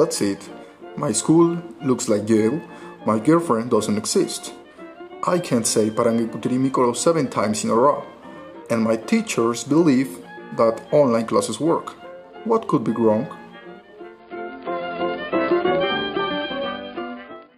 That's it. My school looks like Yale. My girlfriend doesn't exist. I can't say Parangiputirimico seven times in a row. And my teachers believe that online classes work. What could be wrong?